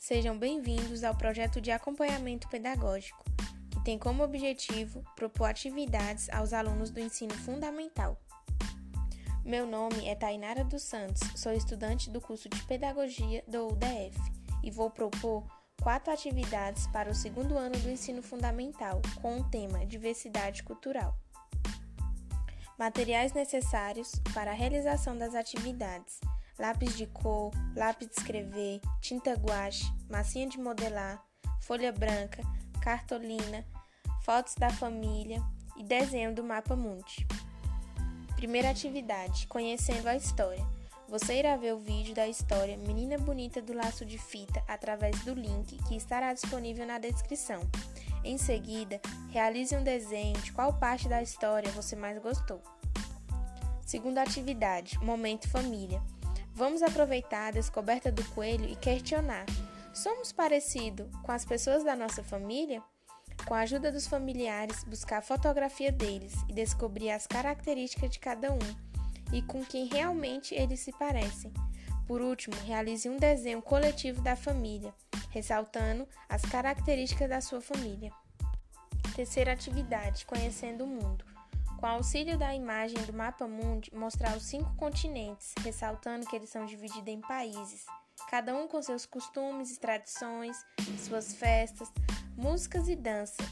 Sejam bem-vindos ao projeto de acompanhamento pedagógico, que tem como objetivo propor atividades aos alunos do ensino fundamental. Meu nome é Tainara dos Santos, sou estudante do curso de Pedagogia do UDF e vou propor quatro atividades para o segundo ano do ensino fundamental com o tema Diversidade Cultural. Materiais necessários para a realização das atividades: lápis de cor, lápis de escrever, tinta guache, massinha de modelar, folha branca, cartolina, fotos da família e desenho do mapa mundi. Primeira atividade: conhecendo a história. Você irá ver o vídeo da história Menina Bonita do Laço de Fita através do link que estará disponível na descrição. Em seguida, realize um desenho de qual parte da história você mais gostou. Segunda atividade: Momento Família. Vamos aproveitar a descoberta do coelho e questionar: somos parecidos com as pessoas da nossa família? Com a ajuda dos familiares, buscar a fotografia deles e descobrir as características de cada um e com quem realmente eles se parecem. Por último, realize um desenho coletivo da família, ressaltando as características da sua família. Terceira atividade: Conhecendo o Mundo. Com auxílio da imagem do mapa mundi, mostrar os cinco continentes, ressaltando que eles são divididos em países, cada um com seus costumes e tradições, suas festas, músicas e dança,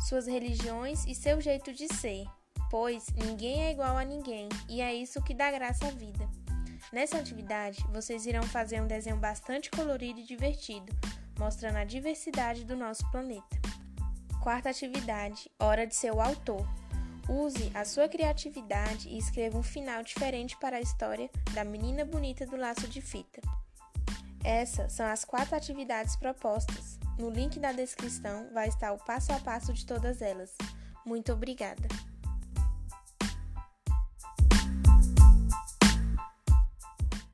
suas religiões e seu jeito de ser, pois ninguém é igual a ninguém e é isso que dá graça à vida. Nessa atividade, vocês irão fazer um desenho bastante colorido e divertido, mostrando a diversidade do nosso planeta. Quarta atividade: Hora de ser o autor. Use a sua criatividade e escreva um final diferente para a história da menina bonita do laço de fita. Essas são as quatro atividades propostas. No link da descrição vai estar o passo a passo de todas elas. Muito obrigada!